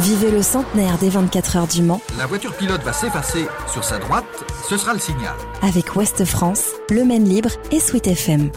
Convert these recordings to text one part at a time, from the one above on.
Vivez le centenaire des 24 heures du Mans. La voiture pilote va s'effacer sur sa droite, ce sera le signal. Avec Ouest France, Le Maine Libre et Sweet FM.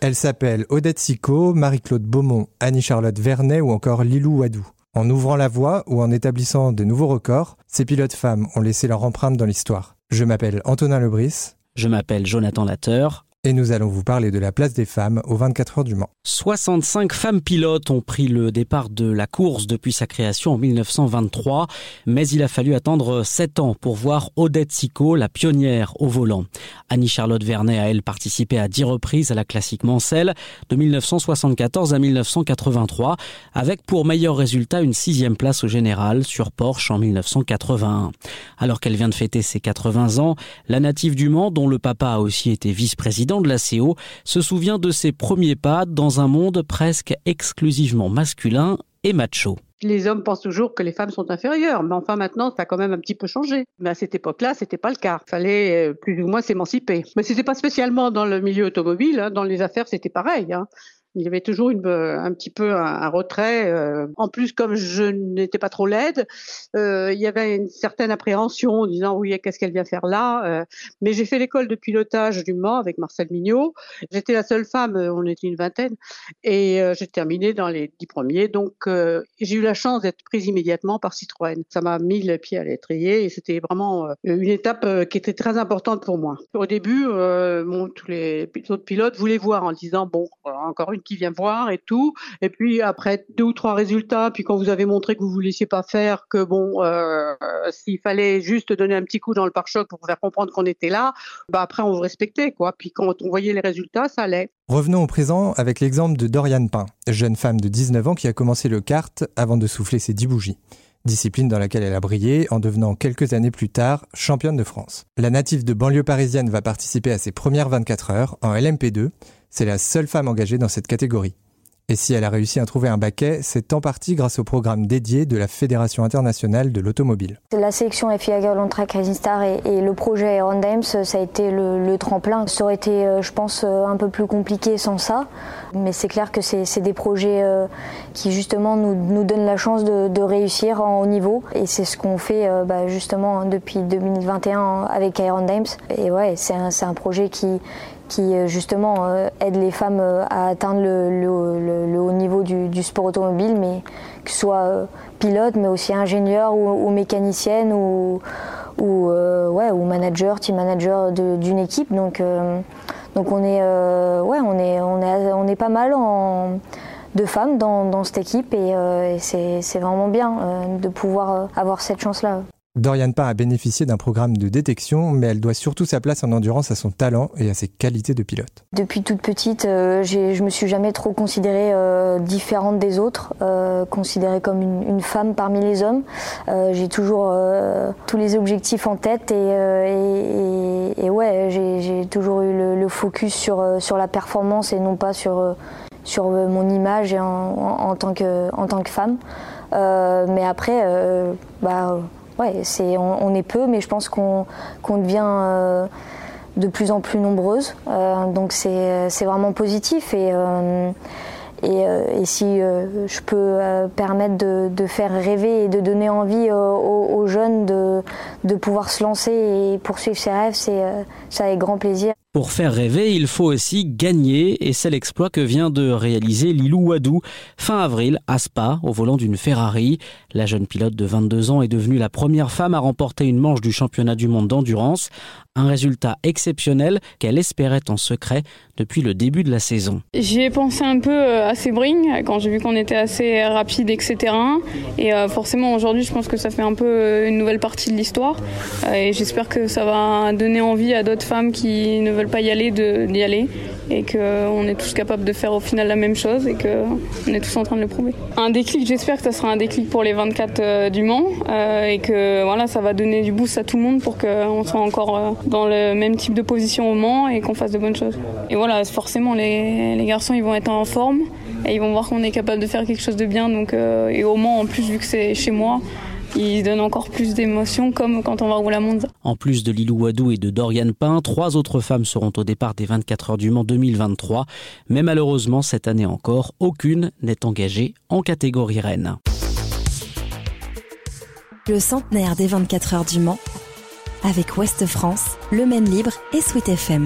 Elle s'appelle Odette Sicot, Marie-Claude Beaumont, Annie-Charlotte Vernet ou encore Lilou Wadou. En ouvrant la voie ou en établissant de nouveaux records, ces pilotes femmes ont laissé leur empreinte dans l'histoire. Je m'appelle Antonin Lebris. Je m'appelle Jonathan Latteur et nous allons vous parler de la place des femmes aux 24 heures du Mans. 65 femmes pilotes ont pris le départ de la course depuis sa création en 1923, mais il a fallu attendre 7 ans pour voir Odette Sicot, la pionnière au volant. Annie-Charlotte Vernet a elle participé à 10 reprises à la classique Mancel de 1974 à 1983, avec pour meilleur résultat une sixième place au général sur Porsche en 1981. Alors qu'elle vient de fêter ses 80 ans, la native du Mans, dont le papa a aussi été vice-président de la CO, se souvient de ses premiers pas dans un monde presque exclusivement masculin et macho. Les hommes pensent toujours que les femmes sont inférieures, mais enfin maintenant ça a quand même un petit peu changé. Mais à cette époque-là, c'était pas le cas. Il fallait euh, plus ou moins s'émanciper. Mais c'était pas spécialement dans le milieu automobile, hein. dans les affaires c'était pareil. Hein. Il y avait toujours euh, un petit peu un, retrait. Euh. En plus, comme je n'étais pas trop laide, euh, il y avait une certaine appréhension en disant oui, qu'est-ce qu'elle vient faire là Mais j'ai fait l'école de pilotage du Mans avec Marcel Mignot. J'étais la seule femme, on était une vingtaine, et j'ai terminé dans les dix premiers. Donc, j'ai eu la chance d'être prise immédiatement par Citroën. Ça m'a mis le pied à l'étrier et c'était vraiment une étape qui était très importante pour moi. Au début, tous les autres pilotes voulaient voir en disant bon, encore une qui vient voir et tout. Et puis après deux ou trois résultats, puis quand vous avez montré que vous vous laissiez pas faire, que bon, euh, s'il fallait juste donner un petit coup dans le pare-choc pour faire comprendre qu'on était là, bah après on vous respectait quoi. Puis quand on voyait les résultats, ça allait. Revenons au présent avec l'exemple de Doriane Pain, jeune femme de 19 ans qui a commencé le kart avant de souffler ses 10 bougies discipline dans laquelle elle a brillé en devenant quelques années plus tard championne de France. La native de banlieue parisienne va participer à ses premières 24 heures en LMP2 c'est la seule femme engagée dans cette catégorie. Et si elle a réussi à trouver un baquet, c'est en partie grâce au programme dédié de la Fédération internationale de l'automobile. La sélection FIA Girl Track Racing Star et, le projet Iron Dames, ça a été le, tremplin. Ça aurait été, euh, je pense, euh, un peu plus compliqué sans ça. Mais c'est clair que c'est des projets euh, qui justement nous, donnent la chance de, réussir en haut niveau. Et c'est ce qu'on fait bah, justement depuis 2021 avec Iron Dames. Et ouais, c'est un projet qui, qui euh, justement euh, aide les femmes euh, à atteindre le, haut niveau du, sport automobile, mais que ce soit pilote, mais aussi ingénieur ou, mécanicienne ou, ou, ou manager, team manager d'une équipe. Donc, donc on est, ouais, on est, on est, on est pas mal de femmes dans, dans cette équipe et, et c'est vraiment bien de pouvoir avoir cette chance-là. Dorian Pain a bénéficié d'un programme de détection, mais elle doit surtout sa place en endurance à son talent et à ses qualités de pilote. Depuis toute petite, euh, je me suis jamais trop considérée euh, différente des autres, euh, considérée comme une, femme parmi les hommes. j'ai toujours tous les objectifs en tête et, ouais, j'ai toujours eu le, focus sur, sur la performance et non pas sur, sur mon image en, tant, que, en tant que femme. mais après, bah, ouais, c'est, on, est peu, mais je pense qu'on, devient euh, de plus en plus nombreuses. Euh, donc c'est, vraiment positif. Et, euh, et, si je peux permettre de, faire rêver et de donner envie aux, jeunes de, de, pouvoir se lancer et poursuivre ses rêves, c'est, ça avec grand plaisir. Pour faire rêver, il faut aussi gagner et c'est l'exploit que vient de réaliser Lilou Wadou fin avril à Spa au volant d'une Ferrari. La jeune pilote de 22 ans est devenue la première femme à remporter une manche du championnat du monde d'endurance, un résultat exceptionnel qu'elle espérait en secret depuis le début de la saison. J'y ai pensé un peu euh, à Sebring quand j'ai vu qu'on était assez rapide, etc. Et euh, forcément aujourd'hui je pense que ça fait un peu euh, une nouvelle partie de l'histoire et j'espère que ça va donner envie à d'autres femmes qui ne veulent pas y aller d'y aller et qu'on est tous capables de faire au final la même chose et qu'on est tous en train de le prouver. Un déclic, j'espère que ça sera un déclic pour les 24 euh, du Mans euh, et que voilà, ça va donner du boost à tout le monde pour qu'on soit encore euh, dans le même type de position au Mans et qu'on fasse de bonnes choses. Et voilà, forcément, les, les garçons, ils vont être en forme et ils vont voir qu'on est capable de faire quelque chose de bien. Donc, et au Mans, en plus, vu que c'est chez moi, il donne encore plus d'émotions comme quand on va rouler à Monza. En plus de Lilou Wadou et de Dorian Pain, trois autres femmes seront au départ des 24 heures du Mans 2023. Mais malheureusement, cette année encore, aucune n'est engagée en catégorie reine. Le centenaire des 24 heures du Mans avec Ouest France, Le Maine Libre et Sweet FM.